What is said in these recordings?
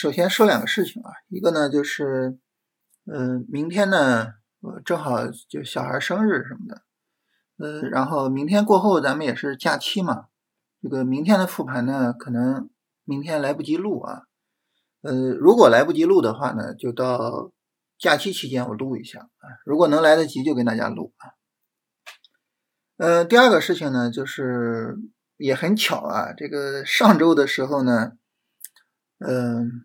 首先说两个事情啊，一个呢就是，嗯，明天呢，我正好就小孩生日什么的，呃，然后明天过后咱们也是假期嘛，这个明天的复盘呢，可能明天来不及录啊，呃，如果来不及录的话呢，就到假期期间我录一下啊，如果能来得及就跟大家录啊。呃，第二个事情呢，就是也很巧啊，这个上周的时候呢。嗯，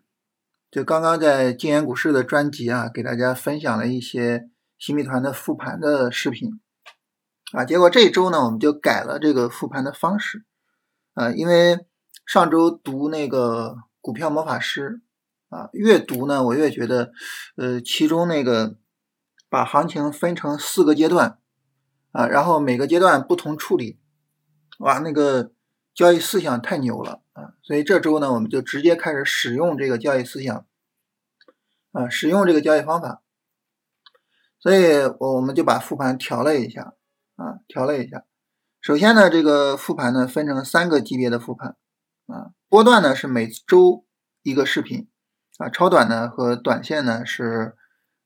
就刚刚在金研股市的专辑啊，给大家分享了一些新米团的复盘的视频啊，结果这一周呢，我们就改了这个复盘的方式啊，因为上周读那个股票魔法师啊，越读呢，我越觉得，呃，其中那个把行情分成四个阶段啊，然后每个阶段不同处理，哇，那个交易思想太牛了。啊，所以这周呢，我们就直接开始使用这个交易思想，啊，使用这个交易方法。所以，我我们就把复盘调了一下，啊，调了一下。首先呢，这个复盘呢分成三个级别的复盘，啊，波段呢是每周一个视频，啊，超短呢和短线呢是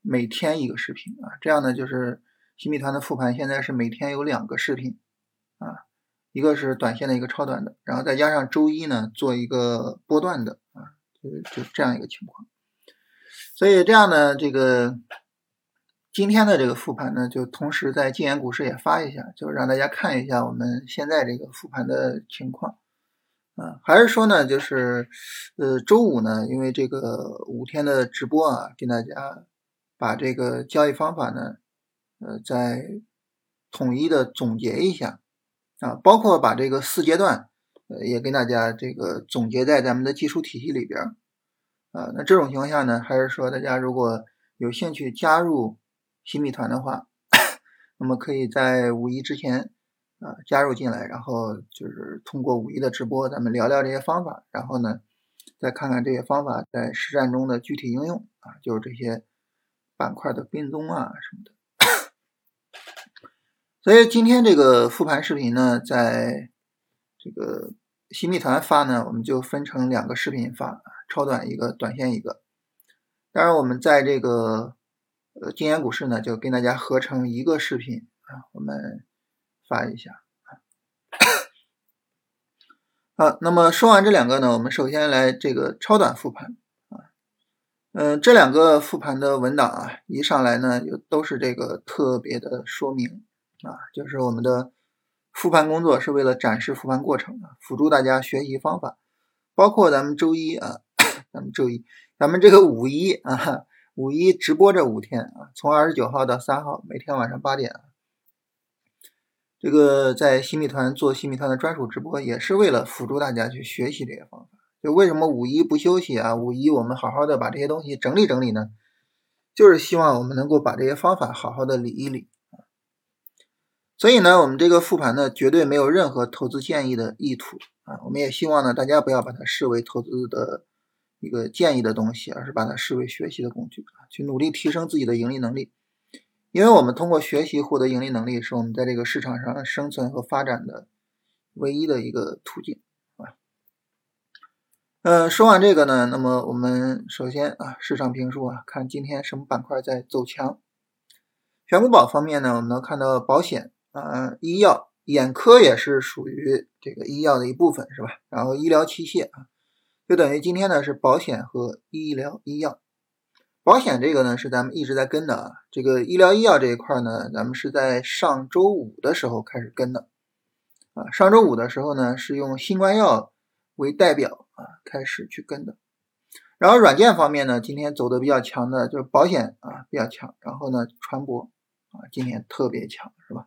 每天一个视频，啊，这样呢就是新米团的复盘现在是每天有两个视频，啊。一个是短线的一个超短的，然后再加上周一呢做一个波段的啊，就就这样一个情况。所以这样呢，这个今天的这个复盘呢，就同时在金研股市也发一下，就让大家看一下我们现在这个复盘的情况。啊，还是说呢，就是呃周五呢，因为这个五天的直播啊，跟大家把这个交易方法呢，呃，再统一的总结一下。啊，包括把这个四阶段，呃，也跟大家这个总结在咱们的技术体系里边，啊，那这种情况下呢，还是说大家如果有兴趣加入新米团的话，那么可以在五一之前啊加入进来，然后就是通过五一的直播，咱们聊聊这些方法，然后呢，再看看这些方法在实战中的具体应用啊，就是这些板块的跟踪啊什么的。所以今天这个复盘视频呢，在这个新密团发呢，我们就分成两个视频发，超短一个，短线一个。当然，我们在这个呃金研股市呢，就跟大家合成一个视频啊，我们发一下啊。那么说完这两个呢，我们首先来这个超短复盘啊。嗯，这两个复盘的文档啊，一上来呢，就都是这个特别的说明。啊，就是我们的复盘工作是为了展示复盘过程啊，辅助大家学习方法。包括咱们周一啊，咱们周一，咱们这个五一啊，五一直播这五天啊，从二十九号到三号，每天晚上八点，这个在新米团做新米团的专属直播，也是为了辅助大家去学习这些方法。就为什么五一不休息啊？五一我们好好的把这些东西整理整理呢？就是希望我们能够把这些方法好好的理一理。所以呢，我们这个复盘呢，绝对没有任何投资建议的意图啊。我们也希望呢，大家不要把它视为投资的一个建议的东西，而是把它视为学习的工具啊，去努力提升自己的盈利能力。因为我们通过学习获得盈利能力，是我们在这个市场上生存和发展的唯一的一个途径啊。嗯，说完这个呢，那么我们首先啊，市场评述啊，看今天什么板块在走强。选股宝方面呢，我们能看到保险。啊，医药、眼科也是属于这个医药的一部分，是吧？然后医疗器械啊，就等于今天呢是保险和医疗医药。保险这个呢是咱们一直在跟的啊，这个医疗医药这一块呢，咱们是在上周五的时候开始跟的啊。上周五的时候呢是用新冠药为代表啊开始去跟的。然后软件方面呢，今天走的比较强的就是保险啊比较强，然后呢船舶啊今天特别强，是吧？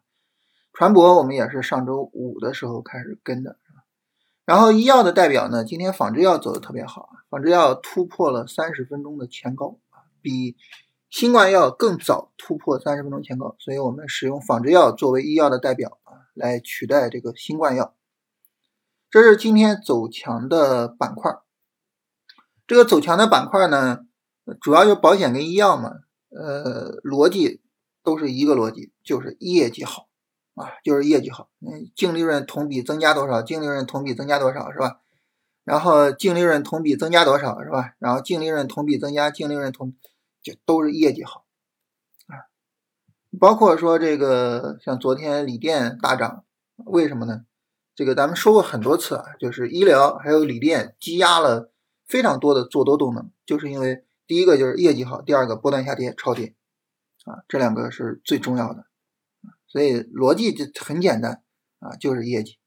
船舶我们也是上周五的时候开始跟的，然后医药的代表呢，今天仿制药走的特别好，仿制药突破了三十分钟的前高，比新冠药更早突破三十分钟前高，所以我们使用仿制药作为医药的代表啊，来取代这个新冠药。这是今天走强的板块。这个走强的板块呢，主要就保险跟医药嘛，呃，逻辑都是一个逻辑，就是业绩好。啊，就是业绩好，嗯，净利润同比增加多少？净利润同比增加多少，是吧？然后净利润同比增加多少是吧？然后净利润同比增加，净利润同就都是业绩好啊。包括说这个像昨天锂电大涨，为什么呢？这个咱们说过很多次啊，就是医疗还有锂电积压了非常多的做多动能，就是因为第一个就是业绩好，第二个波段下跌超跌啊，这两个是最重要的。所以逻辑就很简单啊，就是业绩。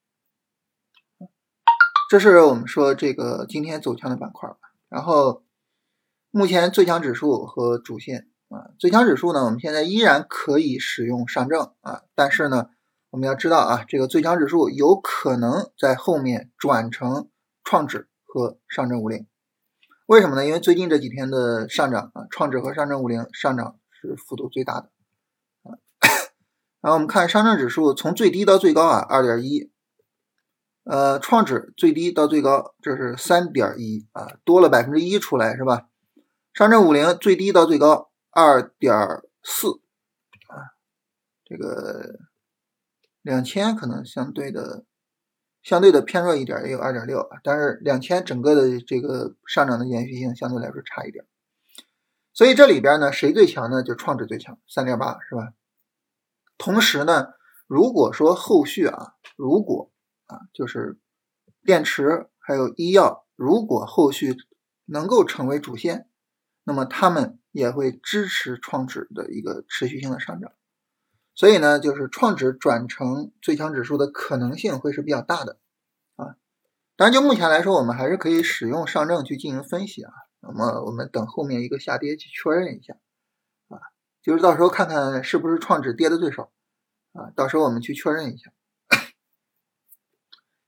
这是我们说这个今天走强的板块。然后目前最强指数和主线啊，最强指数呢，我们现在依然可以使用上证啊，但是呢。我们要知道啊，这个最强指数有可能在后面转成创指和上证五零，为什么呢？因为最近这几天的上涨啊，创指和上证五零上涨是幅度最大的。然后我们看上证指数从最低到最高啊，二点一，呃，创指最低到最高这是三点一啊，多了百分之一出来是吧？上证五零最低到最高二点四啊，这个。两千可能相对的相对的偏弱一点，也有二点六，但是两千整个的这个上涨的延续性相对来说差一点，所以这里边呢，谁最强呢？就创指最强，三点八是吧？同时呢，如果说后续啊，如果啊，就是电池还有医药，如果后续能够成为主线，那么他们也会支持创指的一个持续性的上涨。所以呢，就是创指转成最强指数的可能性会是比较大的啊。当然，就目前来说，我们还是可以使用上证去进行分析啊。那么我们等后面一个下跌去确认一下，就是到时候看看是不是创指跌的最少啊。到时候我们去确认一下。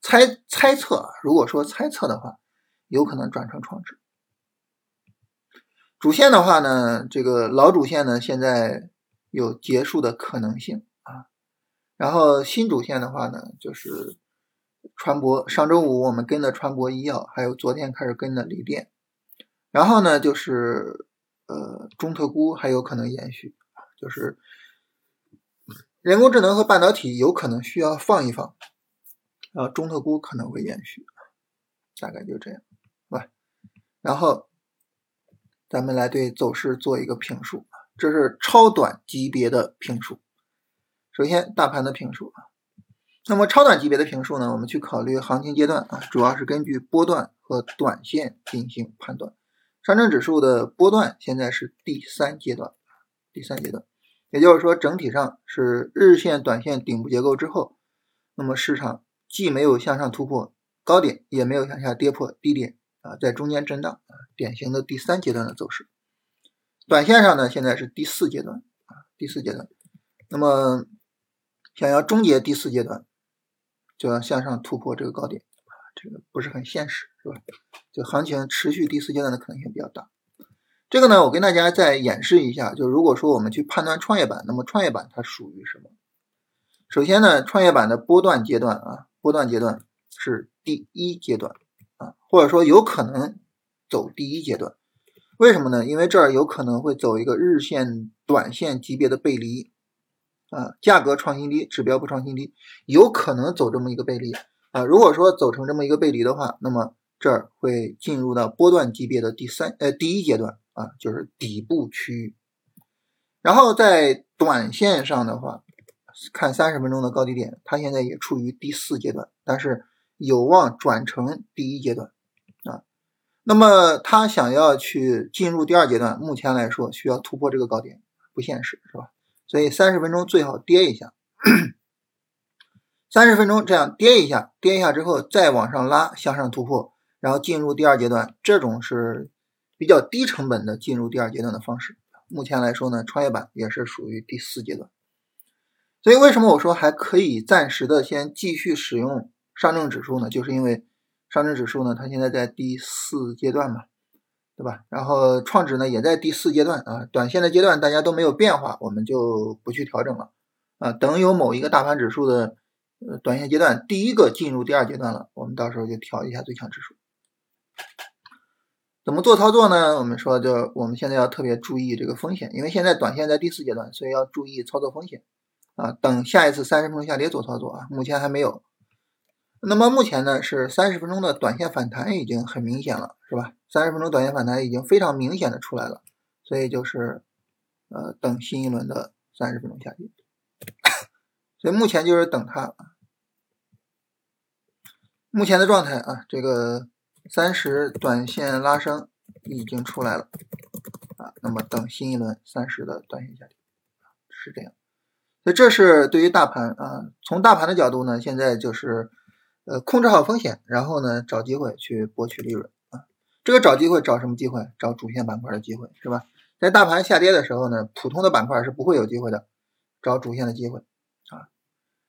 猜猜测，如果说猜测的话，有可能转成创指。主线的话呢，这个老主线呢，现在。有结束的可能性啊，然后新主线的话呢，就是船舶。上周五我们跟的船舶医药，还有昨天开始跟的锂电，然后呢就是呃中特估还有可能延续，就是人工智能和半导体有可能需要放一放，然后中特估可能会延续，大概就这样，是吧？然后咱们来对走势做一个评述。这是超短级别的评述。首先，大盘的评述啊，那么超短级别的评述呢，我们去考虑行情阶段啊，主要是根据波段和短线进行判断。上证指数的波段现在是第三阶段，第三阶段，也就是说，整体上是日线、短线顶部结构之后，那么市场既没有向上突破高点，也没有向下跌破低点啊，在中间震荡啊，典型的第三阶段的走势。短线上呢，现在是第四阶段啊，第四阶段。那么想要终结第四阶段，就要向上突破这个高点，这个不是很现实，是吧？就行情持续第四阶段的可能性比较大。这个呢，我跟大家再演示一下，就如果说我们去判断创业板，那么创业板它属于什么？首先呢，创业板的波段阶段啊，波段阶段是第一阶段啊，或者说有可能走第一阶段。为什么呢？因为这儿有可能会走一个日线、短线级别的背离，啊，价格创新低，指标不创新低，有可能走这么一个背离啊。如果说走成这么一个背离的话，那么这儿会进入到波段级别的第三呃第一阶段啊，就是底部区域。然后在短线上的话，看三十分钟的高低点，它现在也处于第四阶段，但是有望转成第一阶段啊。那么它想要去进入第二阶段，目前来说需要突破这个高点，不现实，是吧？所以三十分钟最好跌一下，三十分钟这样跌一下，跌一下之后再往上拉，向上突破，然后进入第二阶段，这种是比较低成本的进入第二阶段的方式。目前来说呢，创业板也是属于第四阶段，所以为什么我说还可以暂时的先继续使用上证指数呢？就是因为。上证指数呢，它现在在第四阶段嘛，对吧？然后创指呢也在第四阶段啊，短线的阶段大家都没有变化，我们就不去调整了啊。等有某一个大盘指数的呃短线阶段第一个进入第二阶段了，我们到时候就调一下最强指数。怎么做操作呢？我们说就我们现在要特别注意这个风险，因为现在短线在第四阶段，所以要注意操作风险啊。等下一次三十分钟下跌做操作啊，目前还没有。那么目前呢是三十分钟的短线反弹已经很明显了，是吧？三十分钟短线反弹已经非常明显的出来了，所以就是呃等新一轮的三十分钟下跌，所以目前就是等它。目前的状态啊，这个三十短线拉升已经出来了啊，那么等新一轮三十的短线下跌，是这样。所以这是对于大盘啊，从大盘的角度呢，现在就是呃控制好风险，然后呢找机会去博取利润啊。这个找机会找什么机会？找主线板块的机会是吧？在大盘下跌的时候呢，普通的板块是不会有机会的，找主线的机会，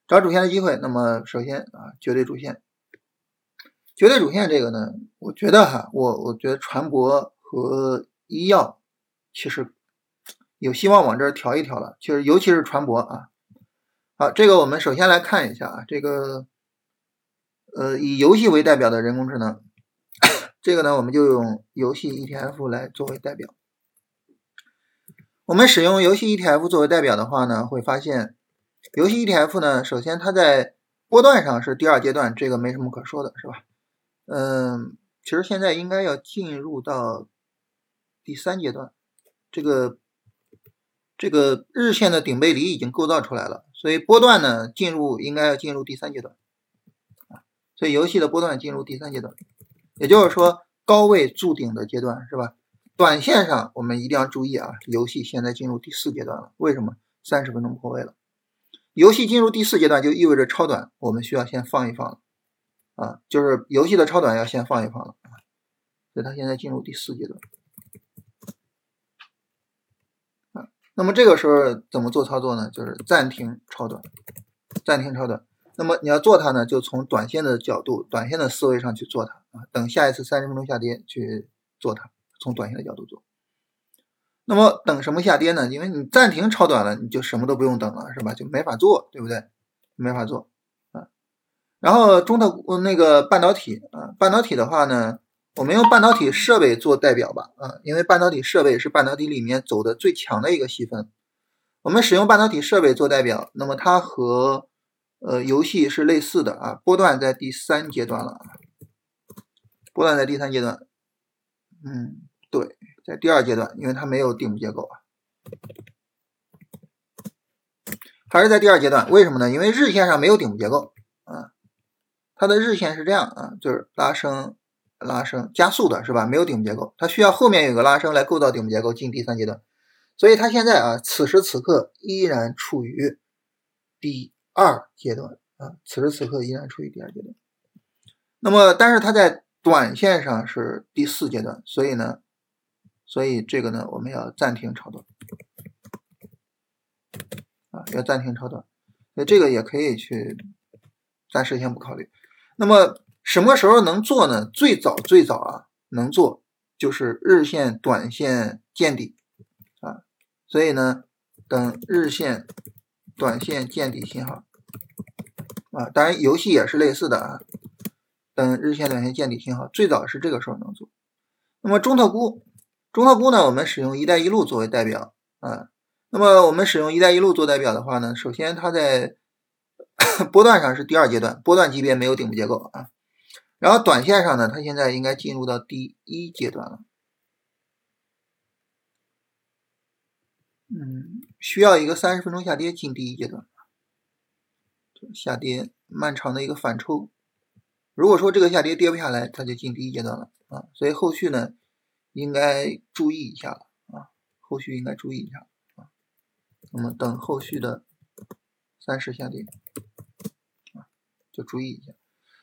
找主线的机会。那么首先啊，绝对主线。绝对主线这个呢，我觉得哈，我我觉得船舶和医药其实有希望往这儿调一调了，其实尤其是船舶啊。好，这个我们首先来看一下啊，这个呃以游戏为代表的人工智能，这个呢我们就用游戏 ETF 来作为代表。我们使用游戏 ETF 作为代表的话呢，会发现游戏 ETF 呢，首先它在波段上是第二阶段，这个没什么可说的，是吧？嗯，其实现在应该要进入到第三阶段，这个这个日线的顶背离已经构造出来了，所以波段呢进入应该要进入第三阶段，所以游戏的波段进入第三阶段，也就是说高位筑顶的阶段是吧？短线上我们一定要注意啊，游戏现在进入第四阶段了，为什么？三十分钟破位了，游戏进入第四阶段就意味着超短，我们需要先放一放了。啊，就是游戏的超短要先放一放了，所以它现在进入第四阶段啊。那么这个时候怎么做操作呢？就是暂停超短，暂停超短。那么你要做它呢，就从短线的角度、短线的思维上去做它啊。等下一次三十分钟下跌去做它，从短线的角度做。那么等什么下跌呢？因为你暂停超短了，你就什么都不用等了，是吧？就没法做，对不对？没法做啊。然后中特那个半导体啊，半导体的话呢，我们用半导体设备做代表吧啊，因为半导体设备是半导体里面走的最强的一个细分。我们使用半导体设备做代表，那么它和呃游戏是类似的啊，波段在第三阶段了，波段在第三阶段，嗯，对，在第二阶段，因为它没有顶部结构啊，还是在第二阶段，为什么呢？因为日线上没有顶部结构啊。它的日线是这样啊，就是拉升、拉升、加速的是吧？没有顶部结构，它需要后面有个拉升来构造顶部结构进第三阶段。所以它现在啊，此时此刻依然处于第二阶段啊，此时此刻依然处于第二阶段。那么，但是它在短线上是第四阶段，所以呢，所以这个呢，我们要暂停超短啊，要暂停超短。所以这个也可以去暂时先不考虑。那么什么时候能做呢？最早最早啊，能做就是日线、短线见底啊，所以呢，等日线、短线见底信号啊，当然游戏也是类似的啊，等日线、短线见底信号，最早是这个时候能做。那么中特估，中特估呢，我们使用“一带一路”作为代表啊。那么我们使用“一带一路”做代表的话呢，首先它在 波段上是第二阶段，波段级别没有顶部结构啊。然后短线上呢，它现在应该进入到第一阶段了。嗯，需要一个三十分钟下跌进第一阶段，下跌漫长的一个反抽。如果说这个下跌跌不下来，它就进第一阶段了啊。所以后续呢，应该注意一下了啊。后续应该注意一下啊。那么等后续的三十下跌。就注意一下，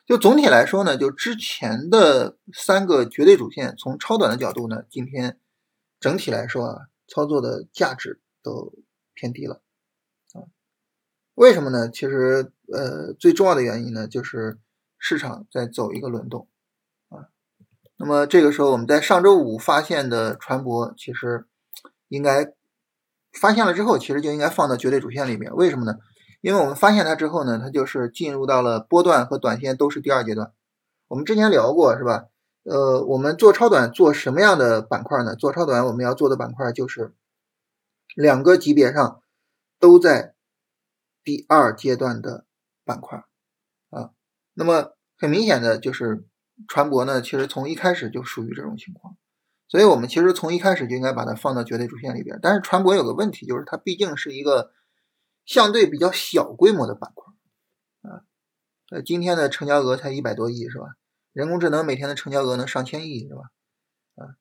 就总体来说呢，就之前的三个绝对主线，从超短的角度呢，今天整体来说啊，操作的价值都偏低了啊。为什么呢？其实呃，最重要的原因呢，就是市场在走一个轮动。那么这个时候，我们在上周五发现的船舶，其实应该发现了之后，其实就应该放到绝对主线里面。为什么呢？因为我们发现它之后呢，它就是进入到了波段和短线都是第二阶段。我们之前聊过是吧？呃，我们做超短做什么样的板块呢？做超短我们要做的板块就是两个级别上都在第二阶段的板块啊。那么很明显的就是船舶呢，其实从一开始就属于这种情况，所以我们其实从一开始就应该把它放到绝对主线里边。但是船舶有个问题，就是它毕竟是一个相对比较小规模的板块啊，呃，今天的成交额才一百多亿是吧？人工智能每天的成交额能上千亿是吧？啊，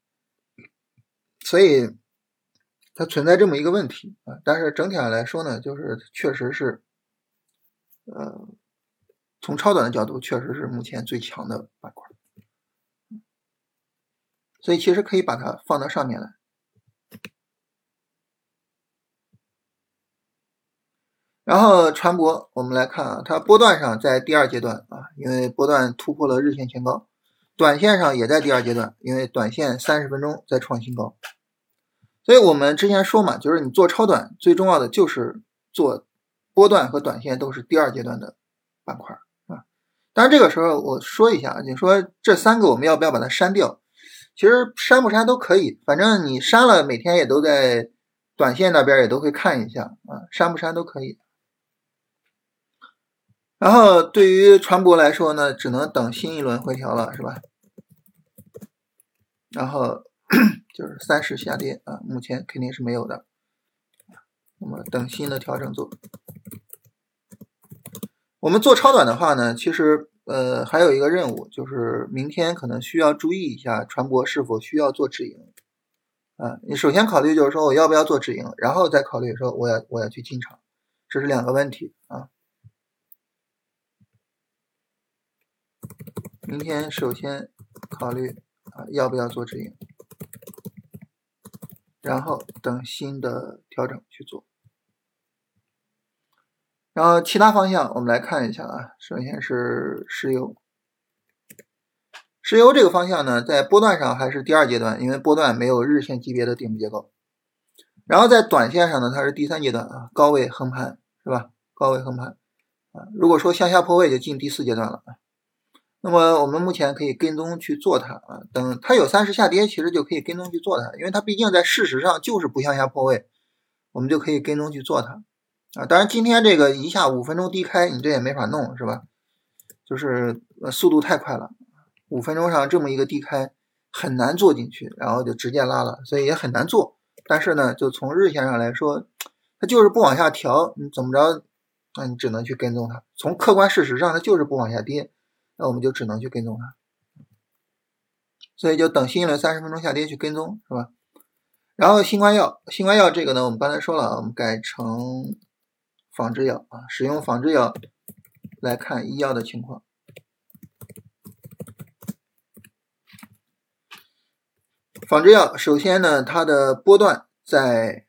所以它存在这么一个问题啊。但是整体上来说呢，就是确实是，呃。从超短的角度，确实是目前最强的板块，所以其实可以把它放到上面来。然后船舶，我们来看啊，它波段上在第二阶段啊，因为波段突破了日线前高；短线上也在第二阶段，因为短线三十分钟在创新高。所以我们之前说嘛，就是你做超短，最重要的就是做波段和短线都是第二阶段的板块。但是这个时候我说一下，你说这三个我们要不要把它删掉？其实删不删都可以，反正你删了，每天也都在短线那边也都会看一下啊，删不删都可以。然后对于船舶来说呢，只能等新一轮回调了，是吧？然后 就是三十下跌啊，目前肯定是没有的。那么等新的调整做。我们做超短的话呢，其实呃还有一个任务，就是明天可能需要注意一下船舶是否需要做止盈啊。你首先考虑就是说我要不要做止盈，然后再考虑说我要我要去进场，这是两个问题啊。明天首先考虑啊要不要做止盈，然后等新的调整去做。然后其他方向我们来看一下啊，首先是石油，石油这个方向呢，在波段上还是第二阶段，因为波段没有日线级别的顶部结构。然后在短线上呢，它是第三阶段啊，高位横盘是吧？高位横盘啊，如果说向下破位就进第四阶段了啊。那么我们目前可以跟踪去做它啊，等它有三十下跌，其实就可以跟踪去做它，因为它毕竟在事实上就是不向下破位，我们就可以跟踪去做它。啊，当然今天这个一下五分钟低开，你这也没法弄，是吧？就是呃速度太快了，五分钟上这么一个低开很难做进去，然后就直接拉了，所以也很难做。但是呢，就从日线上来说，它就是不往下调，你怎么着？那你只能去跟踪它。从客观事实上，它就是不往下跌，那我们就只能去跟踪它。所以就等新一轮三十分钟下跌去跟踪，是吧？然后新冠药，新冠药这个呢，我们刚才说了，我们改成。仿制药啊，使用仿制药来看医药的情况。仿制药首先呢，它的波段在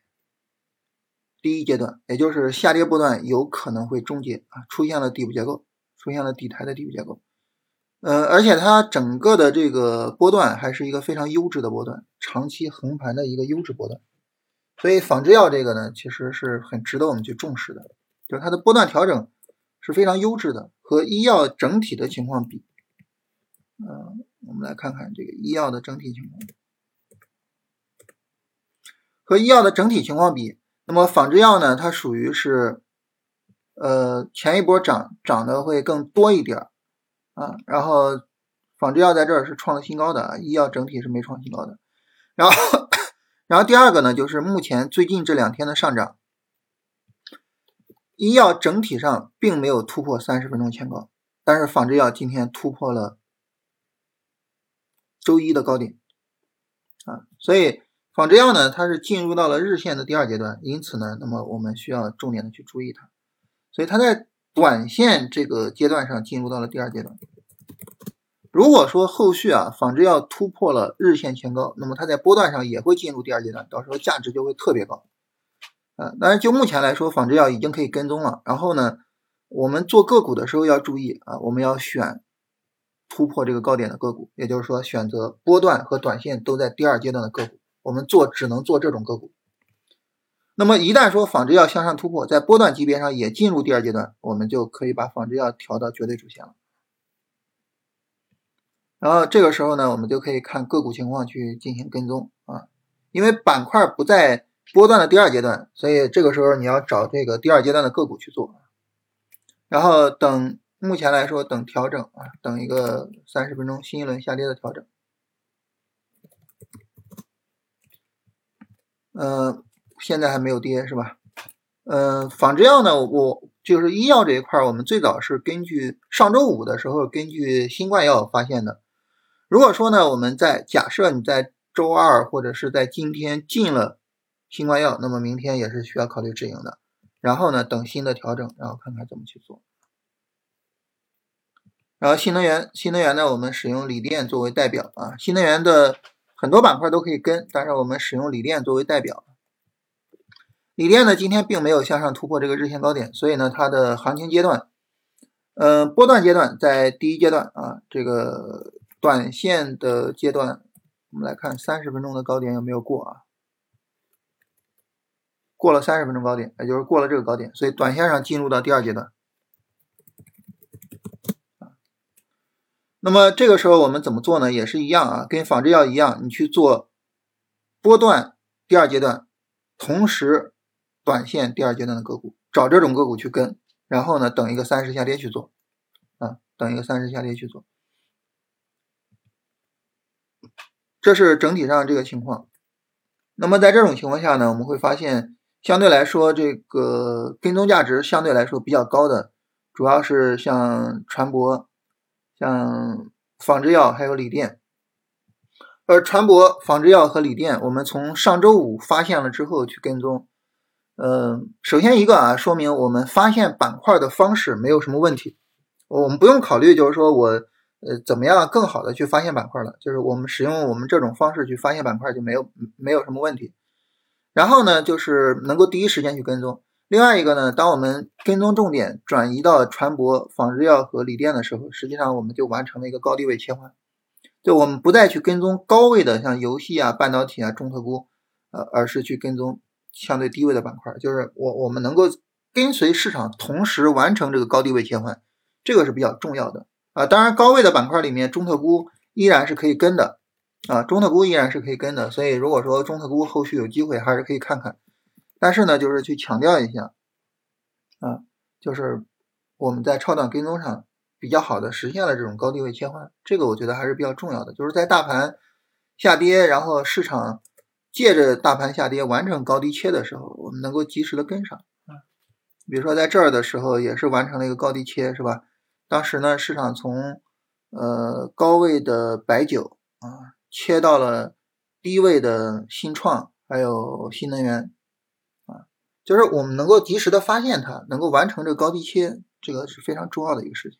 第一阶段，也就是下跌波段有可能会终结啊，出现了底部结构，出现了底台的底部结构。呃，而且它整个的这个波段还是一个非常优质的波段，长期横盘的一个优质波段。所以仿制药这个呢，其实是很值得我们去重视的，就它的波段调整是非常优质的，和医药整体的情况比，嗯，我们来看看这个医药的整体情况，和医药的整体情况比，那么仿制药呢，它属于是，呃，前一波涨涨的会更多一点啊，然后仿制药在这儿是创了新高的，医药整体是没创新高的，然后。然后第二个呢，就是目前最近这两天的上涨，医药整体上并没有突破三十分钟前高，但是仿制药今天突破了周一的高点啊，所以仿制药呢，它是进入到了日线的第二阶段，因此呢，那么我们需要重点的去注意它，所以它在短线这个阶段上进入到了第二阶段。如果说后续啊仿制药突破了日线前高，那么它在波段上也会进入第二阶段，到时候价值就会特别高。啊，当然就目前来说，仿制药已经可以跟踪了。然后呢，我们做个股的时候要注意啊，我们要选突破这个高点的个股，也就是说选择波段和短线都在第二阶段的个股。我们做只能做这种个股。那么一旦说仿制药向上突破，在波段级别上也进入第二阶段，我们就可以把仿制药调到绝对主线了。然后这个时候呢，我们就可以看个股情况去进行跟踪啊，因为板块不在波段的第二阶段，所以这个时候你要找这个第二阶段的个股去做。然后等目前来说等调整啊，等一个三十分钟新一轮下跌的调整。嗯，现在还没有跌是吧？嗯，仿制药呢，我就是医药这一块，我们最早是根据上周五的时候根据新冠药发现的。如果说呢，我们在假设你在周二或者是在今天进了新冠药，那么明天也是需要考虑止盈的。然后呢，等新的调整，然后看看怎么去做。然后新能源，新能源呢，我们使用锂电作为代表啊。新能源的很多板块都可以跟，但是我们使用锂电作为代表。锂电呢，今天并没有向上突破这个日线高点，所以呢，它的行情阶段，嗯，波段阶段在第一阶段啊，这个短线的阶段，我们来看三十分钟的高点有没有过啊？过了三十分钟高点，也就是过了这个高点，所以短线上进入到第二阶段。那么这个时候我们怎么做呢？也是一样啊，跟仿制药一样，你去做波段第二阶段，同时短线第二阶段的个股，找这种个股去跟，然后呢，等一个三十下跌去做啊，等一个三十下跌去做，这是整体上这个情况。那么在这种情况下呢，我们会发现。相对来说，这个跟踪价值相对来说比较高的，主要是像船舶、像仿制药还有锂电。而船舶、仿制药和锂电，我们从上周五发现了之后去跟踪。嗯，首先一个啊，说明我们发现板块的方式没有什么问题。我们不用考虑，就是说我呃怎么样更好的去发现板块了，就是我们使用我们这种方式去发现板块就没有没有什么问题。然后呢，就是能够第一时间去跟踪。另外一个呢，当我们跟踪重点转移到船舶、仿制药和锂电的时候，实际上我们就完成了一个高低位切换。就我们不再去跟踪高位的像游戏啊、半导体啊、中特估，呃，而是去跟踪相对低位的板块。就是我我们能够跟随市场，同时完成这个高低位切换，这个是比较重要的啊。当然，高位的板块里面，中特估依然是可以跟的。啊，中特估依然是可以跟的，所以如果说中特估后续有机会，还是可以看看。但是呢，就是去强调一下，啊，就是我们在超短跟踪上比较好的实现了这种高低位切换，这个我觉得还是比较重要的。就是在大盘下跌，然后市场借着大盘下跌完成高低切的时候，我们能够及时的跟上啊。比如说在这儿的时候，也是完成了一个高低切，是吧？当时呢，市场从呃高位的白酒啊。切到了低位的新创，还有新能源，啊，就是我们能够及时的发现它，能够完成这个高低切，这个是非常重要的一个事情。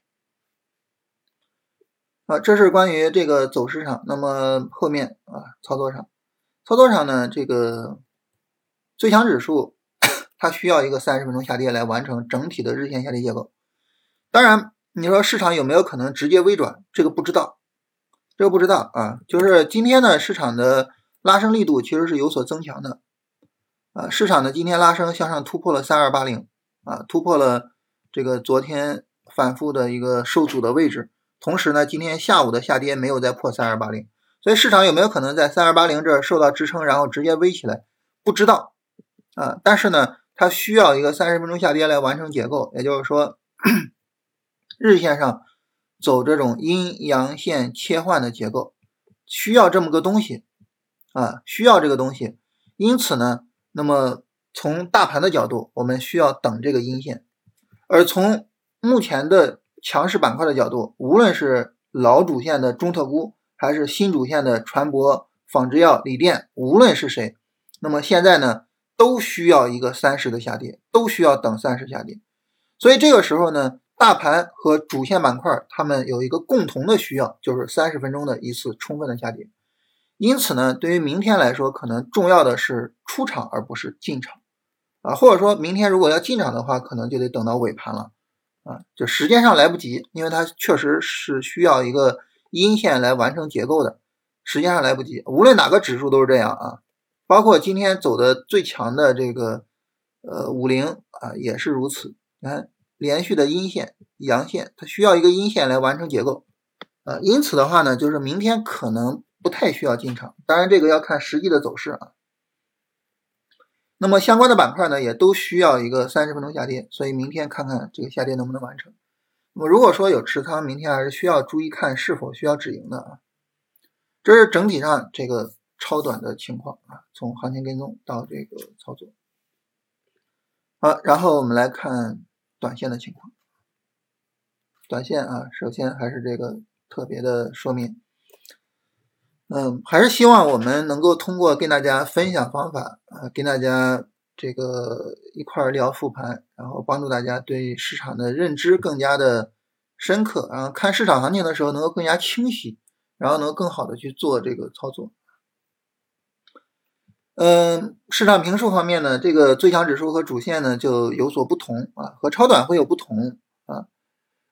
啊，这是关于这个走势上。那么后面啊，操作上，操作上呢，这个最强指数它需要一个三十分钟下跌来完成整体的日线下跌结构。当然，你说市场有没有可能直接微转？这个不知道。这个不知道啊，就是今天呢，市场的拉升力度其实是有所增强的，啊，市场呢今天拉升向上突破了三二八零，啊，突破了这个昨天反复的一个受阻的位置，同时呢，今天下午的下跌没有再破三二八零，所以市场有没有可能在三二八零这受到支撑，然后直接微起来？不知道啊，但是呢，它需要一个三十分钟下跌来完成结构，也就是说，日线上。走这种阴阳线切换的结构，需要这么个东西啊，需要这个东西。因此呢，那么从大盘的角度，我们需要等这个阴线；而从目前的强势板块的角度，无论是老主线的中特估，还是新主线的船舶、纺织药、锂电，无论是谁，那么现在呢，都需要一个三十的下跌，都需要等三十下跌。所以这个时候呢。大盘和主线板块，它们有一个共同的需要，就是三十分钟的一次充分的下跌。因此呢，对于明天来说，可能重要的是出场而不是进场啊，或者说明天如果要进场的话，可能就得等到尾盘了啊，就时间上来不及，因为它确实是需要一个阴线来完成结构的，时间上来不及。无论哪个指数都是这样啊，包括今天走的最强的这个呃五零啊，也是如此。你看。连续的阴线、阳线，它需要一个阴线来完成结构，啊，因此的话呢，就是明天可能不太需要进场，当然这个要看实际的走势啊。那么相关的板块呢，也都需要一个三十分钟下跌，所以明天看看这个下跌能不能完成。那么如果说有持仓，明天还是需要注意看是否需要止盈的啊。这是整体上这个超短的情况啊，从行情跟踪到这个操作。好，然后我们来看短线的情况。短线啊，首先还是这个特别的说明，嗯，还是希望我们能够通过跟大家分享方法啊，跟大家。这个一块聊复盘，然后帮助大家对市场的认知更加的深刻，然后看市场行情的时候能够更加清晰，然后能够更好的去做这个操作。嗯，市场评述方面呢，这个最强指数和主线呢就有所不同啊，和超短会有不同啊。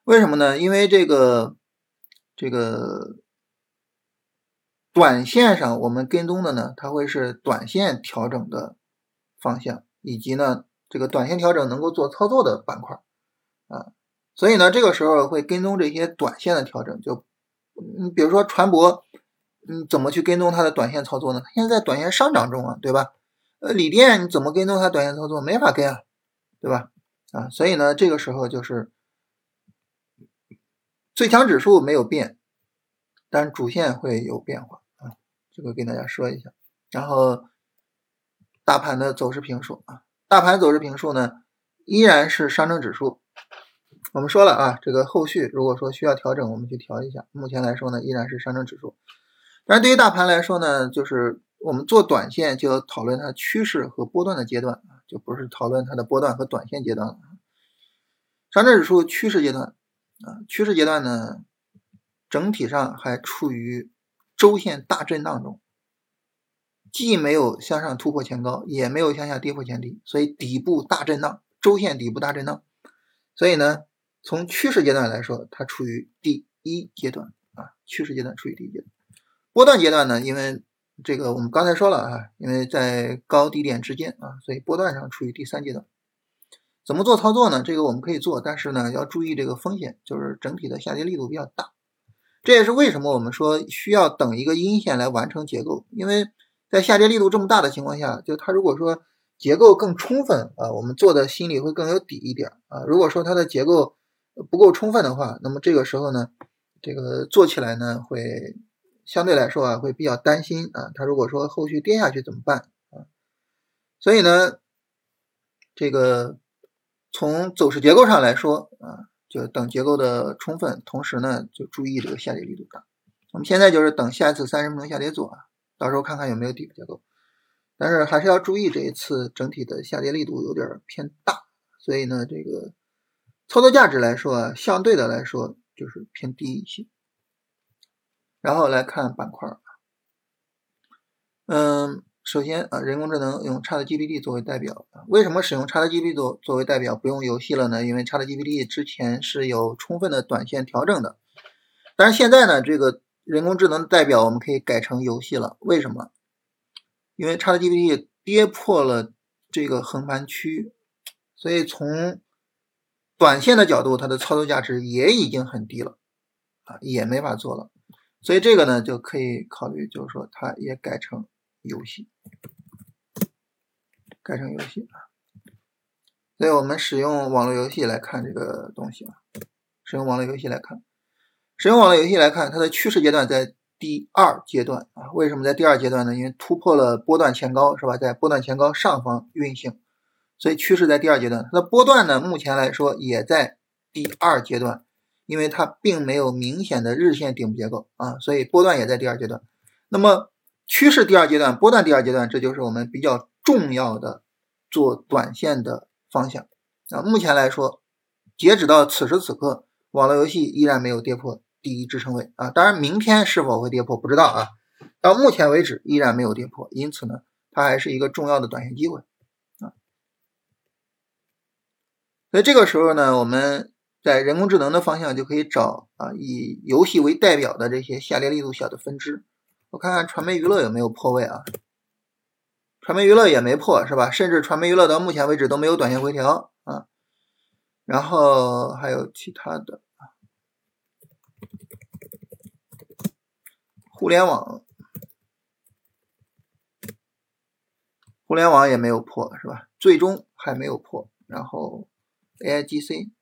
为什么呢？因为这个这个短线上我们跟踪的呢，它会是短线调整的。方向以及呢，这个短线调整能够做操作的板块啊，所以呢，这个时候会跟踪这些短线的调整。就嗯，比如说船舶，你，怎么去跟踪它的短线操作呢？它现在在短线上涨中啊，对吧？呃，锂电你怎么跟踪它短线操作？没法跟啊，对吧？啊，所以呢，这个时候就是最强指数没有变，但主线会有变化啊，这个跟大家说一下，然后。大盘的走势评述啊，大盘走势评述呢，依然是上证指数。我们说了啊，这个后续如果说需要调整，我们去调一下。目前来说呢，依然是上证指数。但对于大盘来说呢，就是我们做短线就要讨论它趋势和波段的阶段，就不是讨论它的波段和短线阶段了。上证指数趋势阶段啊，趋势阶段呢，整体上还处于周线大震荡中。既没有向上突破前高，也没有向下跌破前低，所以底部大震荡，周线底部大震荡。所以呢，从趋势阶段来说，它处于第一阶段啊，趋势阶段处于第一阶段。波段阶段呢，因为这个我们刚才说了啊，因为在高低点之间啊，所以波段上处于第三阶段。怎么做操作呢？这个我们可以做，但是呢，要注意这个风险，就是整体的下跌力度比较大。这也是为什么我们说需要等一个阴线来完成结构，因为。在下跌力度这么大的情况下，就它如果说结构更充分啊，我们做的心里会更有底一点啊。如果说它的结构不够充分的话，那么这个时候呢，这个做起来呢会相对来说啊会比较担心啊。它如果说后续跌下去怎么办啊？所以呢，这个从走势结构上来说啊，就等结构的充分，同时呢就注意这个下跌力度大。我们现在就是等下一次三十分钟下跌做啊。到时候看看有没有底部结构，但是还是要注意这一次整体的下跌力度有点偏大，所以呢，这个操作价值来说啊，相对的来说就是偏低一些。然后来看板块嗯，首先啊，人工智能用 ChatGPT 作为代表，为什么使用 ChatGPT 作作为代表不用游戏了呢？因为 ChatGPT 之前是有充分的短线调整的，但是现在呢，这个。人工智能的代表，我们可以改成游戏了。为什么？因为 ChatGPT 跌破了这个横盘区，所以从短线的角度，它的操作价值也已经很低了啊，也没法做了。所以这个呢，就可以考虑，就是说它也改成游戏，改成游戏啊。所以我们使用网络游戏来看这个东西啊，使用网络游戏来看。使用网络游戏来看，它的趋势阶段在第二阶段啊。为什么在第二阶段呢？因为突破了波段前高，是吧？在波段前高上方运行，所以趋势在第二阶段。它的波段呢，目前来说也在第二阶段，因为它并没有明显的日线顶部结构啊，所以波段也在第二阶段。那么趋势第二阶段，波段第二阶段，这就是我们比较重要的做短线的方向啊。目前来说，截止到此时此刻，网络游戏依然没有跌破。第一支撑位啊，当然明天是否会跌破不知道啊。到目前为止依然没有跌破，因此呢，它还是一个重要的短线机会啊。所以这个时候呢，我们在人工智能的方向就可以找啊，以游戏为代表的这些下跌力度小的分支。我看看传媒娱乐有没有破位啊？传媒娱乐也没破是吧？甚至传媒娱乐到目前为止都没有短线回调啊。然后还有其他的。互联网，互联网也没有破，是吧？最终还没有破。然后 AIGC，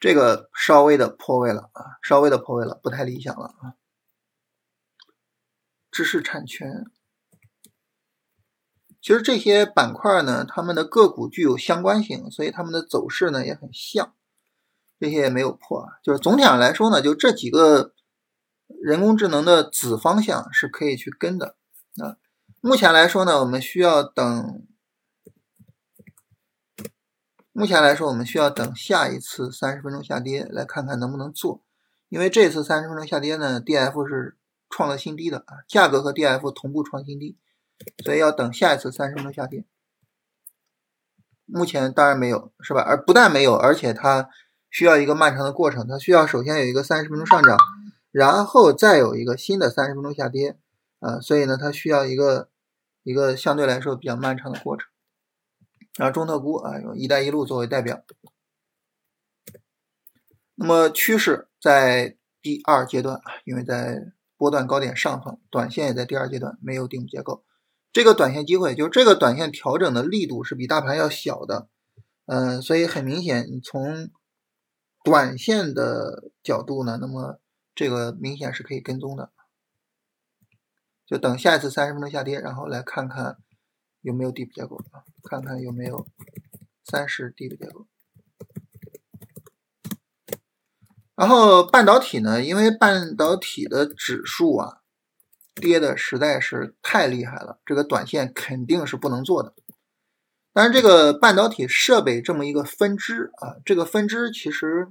这个稍微的破位了啊，稍微的破位了，不太理想了啊。知识产权，其实这些板块呢，他们的个股具有相关性，所以他们的走势呢也很像。这些也没有破啊，就是总体上来说呢，就这几个人工智能的子方向是可以去跟的啊。目前来说呢，我们需要等。目前来说，我们需要等下一次三十分钟下跌，来看看能不能做。因为这次三十分钟下跌呢，D F 是创了新低的啊，价格和 D F 同步创新低，所以要等下一次三十分钟下跌。目前当然没有，是吧？而不但没有，而且它需要一个漫长的过程，它需要首先有一个三十分钟上涨，然后再有一个新的三十分钟下跌啊，所以呢，它需要一个一个相对来说比较漫长的过程。然后中特估啊，用“一带一路”作为代表。那么趋势在第二阶段，因为在波段高点上方，短线也在第二阶段，没有顶部结构。这个短线机会，就这个短线调整的力度是比大盘要小的，嗯，所以很明显，你从短线的角度呢，那么这个明显是可以跟踪的。就等下一次三十分钟下跌，然后来看看。有没有底部结构啊？看看有没有三十底部结构。然后半导体呢？因为半导体的指数啊跌的实在是太厉害了，这个短线肯定是不能做的。但是这个半导体设备这么一个分支啊，这个分支其实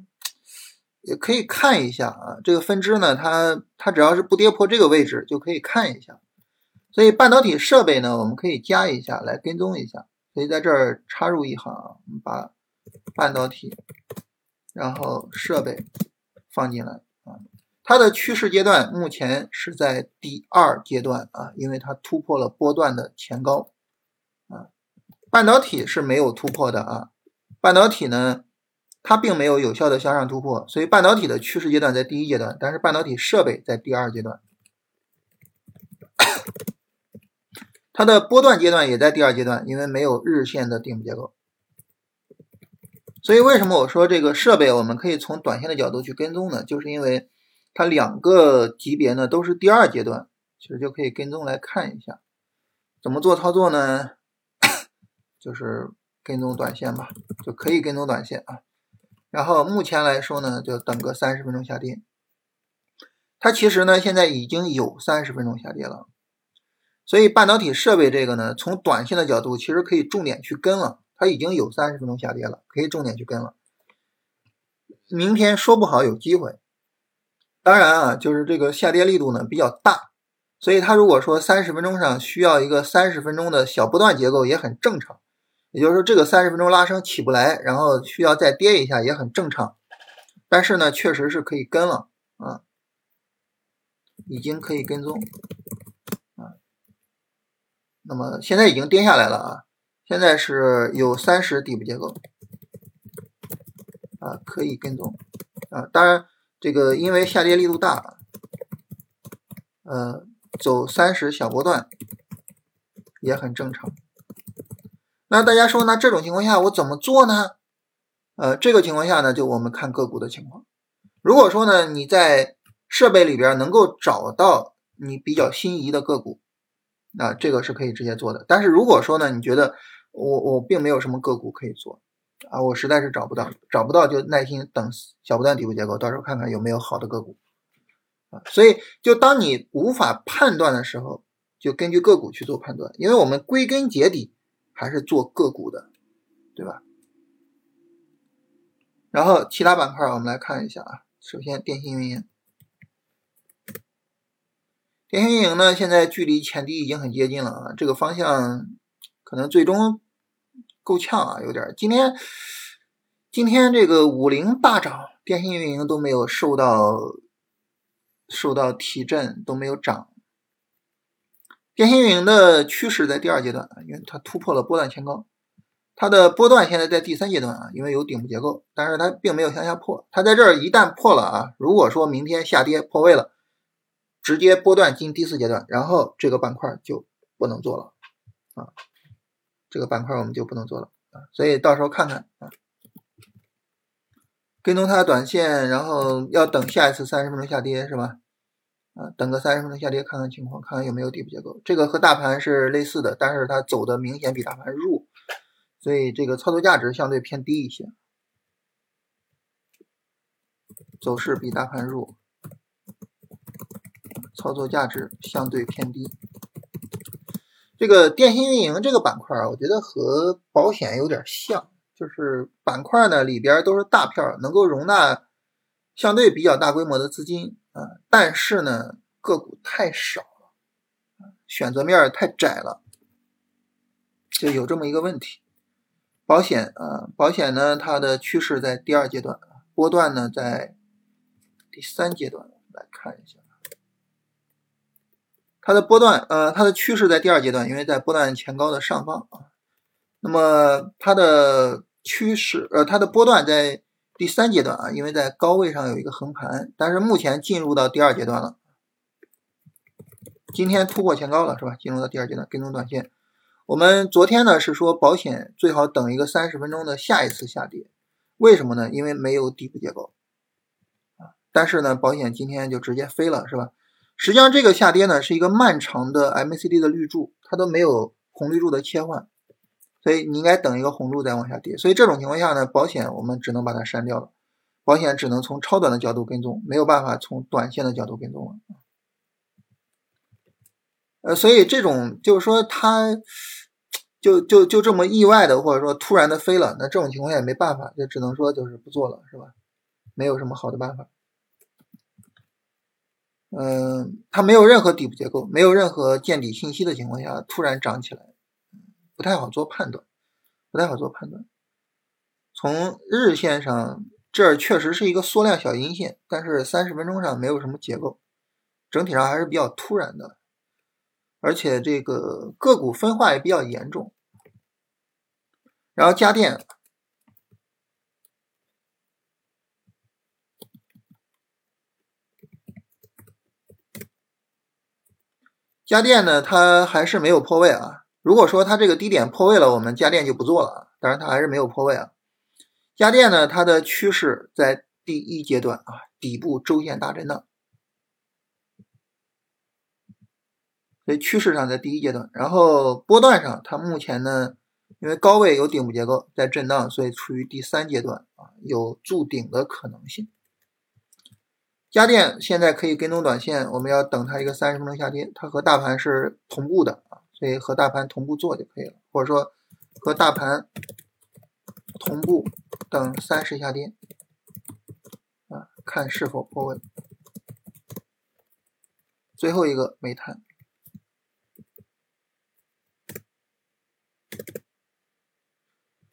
也可以看一下啊。这个分支呢，它它只要是不跌破这个位置，就可以看一下。所以半导体设备呢，我们可以加一下来跟踪一下。所以在这儿插入一行，我们把半导体，然后设备放进来啊。它的趋势阶段目前是在第二阶段啊，因为它突破了波段的前高啊。半导体是没有突破的啊，半导体呢，它并没有有效的向上突破，所以半导体的趋势阶段在第一阶段，但是半导体设备在第二阶段。它的波段阶段也在第二阶段，因为没有日线的顶部结构，所以为什么我说这个设备我们可以从短线的角度去跟踪呢？就是因为它两个级别呢都是第二阶段，其实就可以跟踪来看一下怎么做操作呢？就是跟踪短线吧，就可以跟踪短线啊。然后目前来说呢，就等个三十分钟下跌，它其实呢现在已经有三十分钟下跌了。所以半导体设备这个呢，从短线的角度，其实可以重点去跟了。它已经有三十分钟下跌了，可以重点去跟了。明天说不好有机会。当然啊，就是这个下跌力度呢比较大，所以它如果说三十分钟上需要一个三十分钟的小波段结构也很正常。也就是说，这个三十分钟拉升起不来，然后需要再跌一下也很正常。但是呢，确实是可以跟了啊，已经可以跟踪。那么现在已经跌下来了啊，现在是有三十底部结构啊，可以跟踪啊。当然，这个因为下跌力度大，呃，走三十小波段也很正常。那大家说，那这种情况下我怎么做呢？呃，这个情况下呢，就我们看个股的情况。如果说呢，你在设备里边能够找到你比较心仪的个股。那这个是可以直接做的，但是如果说呢，你觉得我我并没有什么个股可以做啊，我实在是找不到，找不到就耐心等小波段底部结构，到时候看看有没有好的个股啊。所以就当你无法判断的时候，就根据个股去做判断，因为我们归根结底还是做个股的，对吧？然后其他板块我们来看一下啊，首先电信运营。电信运营呢，现在距离前低已经很接近了啊，这个方向可能最终够呛啊，有点。今天今天这个五零大涨，电信运营都没有受到受到提振，都没有涨。电信运营的趋势在第二阶段啊，因为它突破了波段前高，它的波段现在在第三阶段啊，因为有顶部结构，但是它并没有向下破，它在这儿一旦破了啊，如果说明天下跌破位了。直接波段进第四阶段，然后这个板块就不能做了啊，这个板块我们就不能做了啊，所以到时候看看啊，跟踪它短线，然后要等下一次三十分钟下跌是吧？啊，等个三十分钟下跌看看情况，看看有没有底部结构。这个和大盘是类似的，但是它走的明显比大盘弱，所以这个操作价值相对偏低一些。走势比大盘弱，操作价值相对偏低。这个电信运营这个板块啊，我觉得和保险有点像，就是板块呢里边都是大票，能够容纳相对比较大规模的资金啊，但是呢个股太少了，选择面太窄了，就有这么一个问题。保险啊，保险呢它的趋势在第二阶段，波段呢在。第三阶段来看一下，它的波段，呃，它的趋势在第二阶段，因为在波段前高的上方啊。那么它的趋势，呃，它的波段在第三阶段啊，因为在高位上有一个横盘，但是目前进入到第二阶段了。今天突破前高了，是吧？进入到第二阶段，跟踪短线。我们昨天呢是说保险最好等一个三十分钟的下一次下跌，为什么呢？因为没有底部结构。但是呢，保险今天就直接飞了，是吧？实际上这个下跌呢是一个漫长的 MACD 的绿柱，它都没有红绿柱的切换，所以你应该等一个红柱再往下跌。所以这种情况下呢，保险我们只能把它删掉了，保险只能从超短的角度跟踪，没有办法从短线的角度跟踪了。呃，所以这种就是说它就就就这么意外的或者说突然的飞了，那这种情况下也没办法，就只能说就是不做了，是吧？没有什么好的办法。嗯，它没有任何底部结构，没有任何见底信息的情况下突然涨起来，不太好做判断，不太好做判断。从日线上，这儿确实是一个缩量小阴线，但是三十分钟上没有什么结构，整体上还是比较突然的，而且这个个股分化也比较严重。然后家电。家电呢，它还是没有破位啊。如果说它这个低点破位了，我们家电就不做了啊。当然，它还是没有破位啊。家电呢，它的趋势在第一阶段啊，底部周线大震荡，所以趋势上在第一阶段。然后波段上，它目前呢，因为高位有顶部结构在震荡，所以处于第三阶段啊，有筑顶的可能性。家电现在可以跟踪短线，我们要等它一个三十分钟下跌，它和大盘是同步的啊，所以和大盘同步做就可以了，或者说和大盘同步等三十下跌啊，看是否破位。最后一个煤炭，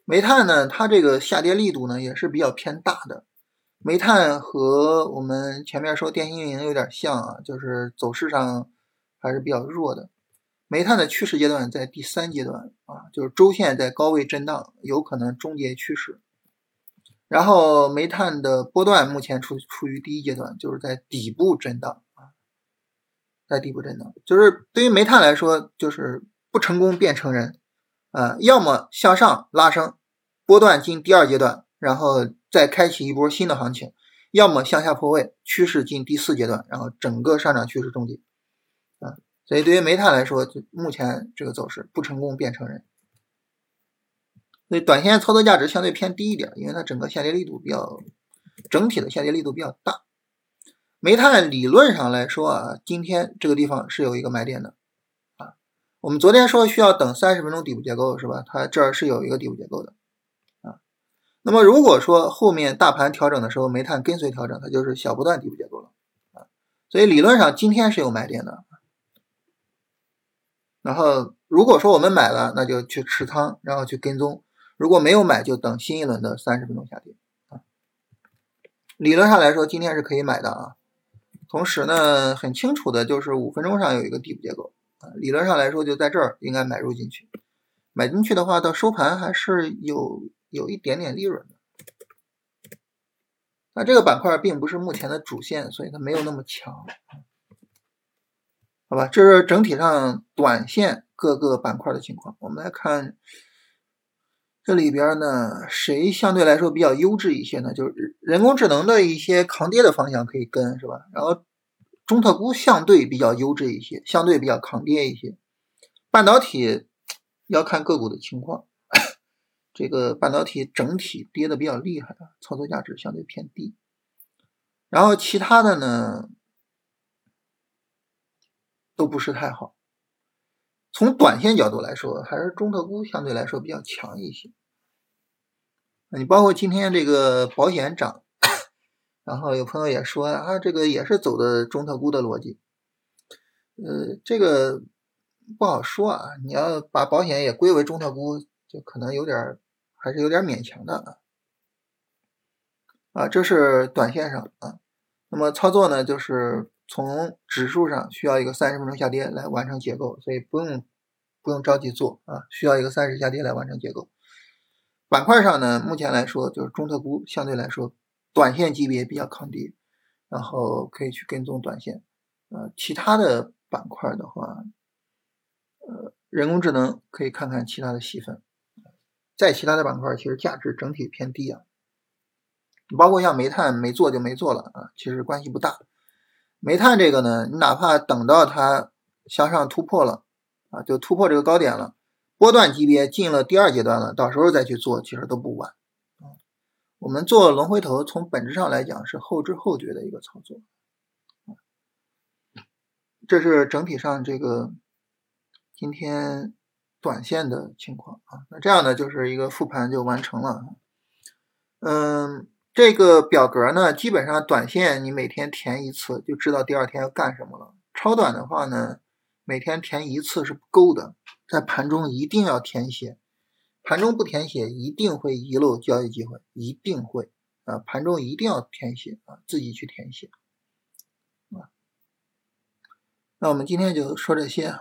煤炭呢，它这个下跌力度呢也是比较偏大的。煤炭和我们前面说电信运营有点像啊，就是走势上还是比较弱的。煤炭的趋势阶段在第三阶段啊，就是周线在高位震荡，有可能终结趋势。然后煤炭的波段目前处处于第一阶段，就是在底部震荡啊，在底部震荡。就是对于煤炭来说，就是不成功变成人啊，要么向上拉升，波段进第二阶段，然后。再开启一波新的行情，要么向下破位，趋势进第四阶段，然后整个上涨趋势终结啊。所以对于煤炭来说，目前这个走势不成功便成仁。所以短线操作价值相对偏低一点，因为它整个下跌力度比较，整体的下跌力度比较大。煤炭理论上来说啊，今天这个地方是有一个买点的啊。我们昨天说需要等三十分钟底部结构是吧？它这儿是有一个底部结构的。那么如果说后面大盘调整的时候，煤炭跟随调整，它就是小波段底部结构了啊。所以理论上今天是有买点的。然后如果说我们买了，那就去持仓，然后去跟踪；如果没有买，就等新一轮的三十分钟下跌啊。理论上来说，今天是可以买的啊。同时呢，很清楚的就是五分钟上有一个底部结构啊。理论上来说，就在这儿应该买入进去。买进去的话，到收盘还是有。有一点点利润的，那这个板块并不是目前的主线，所以它没有那么强，好吧？这是整体上短线各个板块的情况。我们来看这里边呢，谁相对来说比较优质一些呢？就是人工智能的一些抗跌的方向可以跟，是吧？然后中特估相对比较优质一些，相对比较抗跌一些。半导体要看个股的情况，这个半导体整体跌的比较厉害，操作价值相对偏低。然后其他的呢，都不是太好。从短线角度来说，还是中特估相对来说比较强一些。你包括今天这个保险涨，然后有朋友也说啊，这个也是走的中特估的逻辑。呃，这个不好说啊。你要把保险也归为中特估，就可能有点还是有点勉强的啊。啊，这是短线上啊。那么操作呢，就是。从指数上需要一个三十分钟下跌来完成结构，所以不用不用着急做啊，需要一个三十下跌来完成结构。板块上呢，目前来说就是中特估相对来说短线级别比较抗跌，然后可以去跟踪短线。呃，其他的板块的话，呃，人工智能可以看看其他的细分，在其他的板块其实价值整体偏低啊，你包括像煤炭没做就没做了啊，其实关系不大。煤炭这个呢，你哪怕等到它向上突破了啊，就突破这个高点了，波段级别进了第二阶段了，到时候再去做，其实都不晚。我们做龙回头，从本质上来讲是后知后觉的一个操作这是整体上这个今天短线的情况啊。那这样呢，就是一个复盘就完成了。嗯。这个表格呢，基本上短线你每天填一次，就知道第二天要干什么了。超短的话呢，每天填一次是不够的，在盘中一定要填写，盘中不填写一定会遗漏交易机会，一定会啊，盘中一定要填写啊，自己去填写啊。那我们今天就说这些。